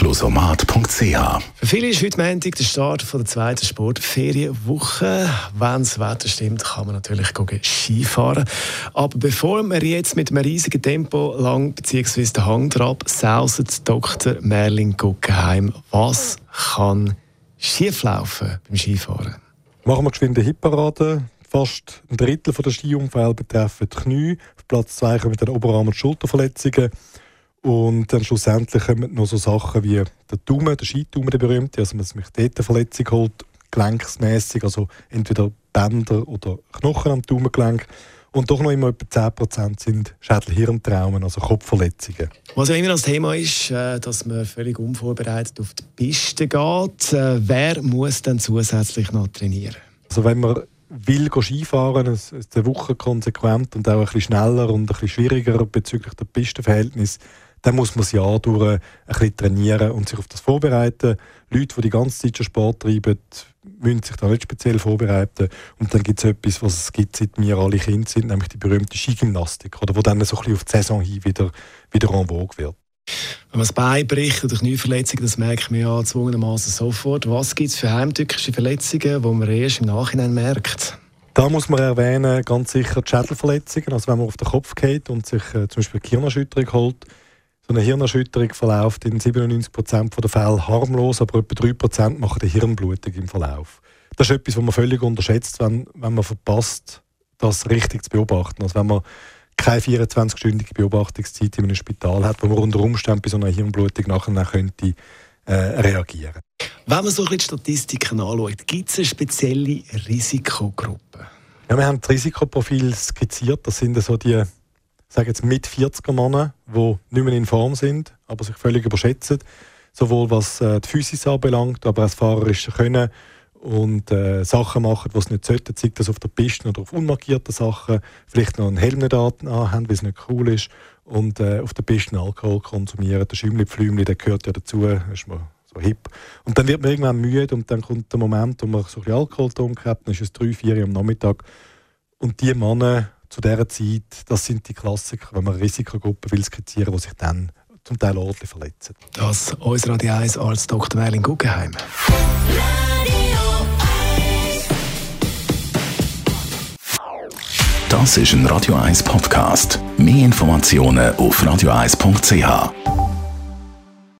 Closomat.ch Für viele ist heute Montag der Start von der zweiten Sportferienwoche. Wenn das Wetter stimmt, kann man natürlich Skifahren. Aber bevor wir jetzt mit einem riesigen Tempo lang bzw. den Hang drauf sausen, Dr. Merlin Guggenheim, was kann schieflaufen beim Skifahren? Machen wir geschwind eine fast ein Drittel der Skiunfälle betreffen die Knie. Auf Platz 2 kommen dann Oberarm- und Schulterverletzungen. Und dann schlussendlich kommen noch so Sachen wie der Daumen, der Skidaumen, der berühmte, also man sich dort eine Verletzung holt, gelenksmäßig, also entweder Bänder oder Knochen am Daumengelenk. Und doch noch immer etwa 10% sind Schädel-Hirntraumen, also Kopfverletzungen. Was ja immer das Thema ist, äh, dass man völlig unvorbereitet auf die Piste geht. Äh, wer muss dann zusätzlich noch trainieren? Also wenn man will Skifahren, es ist eine Woche konsequent und auch ein bisschen schneller und ein bisschen schwieriger bezüglich der Pistenverhältnis, dann muss man das Jahr durch ein bisschen trainieren und sich auf das vorbereiten. Leute, die die ganze Zeit schon Sport treiben, müssen sich da nicht speziell vorbereiten. Und dann gibt es etwas, was es gibt, seit wir alle Kinder sind, nämlich die berühmte Skigymnastik, oder, wo dann so ein bisschen auf die Saison hin wieder, wieder en vogue wird. Wenn man das Bein bricht oder Knieverletzungen, das merkt man ja gezwungenermaßen sofort. Was gibt es für heimtückische Verletzungen, die man erst im Nachhinein merkt? Da muss man erwähnen, ganz sicher die Schädelverletzungen. Also wenn man auf den Kopf geht und sich äh, zum Beispiel eine Hirnerschütterung holt. So eine Hirnerschütterung verläuft in 97% der Fälle harmlos, aber etwa 3% machen eine Hirnblutung im Verlauf. Das ist etwas, was man völlig unterschätzt, wenn, wenn man verpasst, das richtig zu beobachten. Also wenn man keine 24-stündige Beobachtungszeit in einem Spital hat, wo man unter Umständen bei so einer Hirnblutung nachher könnte, äh, reagieren Wenn man so ein bisschen die Statistiken anschaut, gibt es eine spezielle Risikogruppe? Ja, wir haben das Risikoprofil skizziert. Das sind so die sage jetzt mit 40er Männer, die nicht mehr in Form sind, aber sich völlig überschätzen. Sowohl was äh, die Physis anbelangt, aber auch das fahrerische Können und äh, Sachen machen, die sie nicht sollten, sei das auf der Piste oder auf unmarkierten Sachen, vielleicht noch einen Helm nicht anhaben, weil es nicht cool ist und äh, auf der Piste Alkohol konsumieren. Der Schümli-Pflümli, der gehört ja dazu, ist man so hip. Und dann wird man irgendwann müde und dann kommt der Moment, wo man so ein bisschen Alkohol getrunken hat, dann ist es drei, vier Uhr am Nachmittag und die Männer zu dieser Zeit, das sind die Klassiker, wenn man Risikogruppen will skizzieren, die sich dann zum Teil ordentlich verletzen. Das unser Radio 1 als Dr. Merlin Guggenheim. Das ist ein Radio 1 Podcast. Mehr Informationen auf radio1.ch.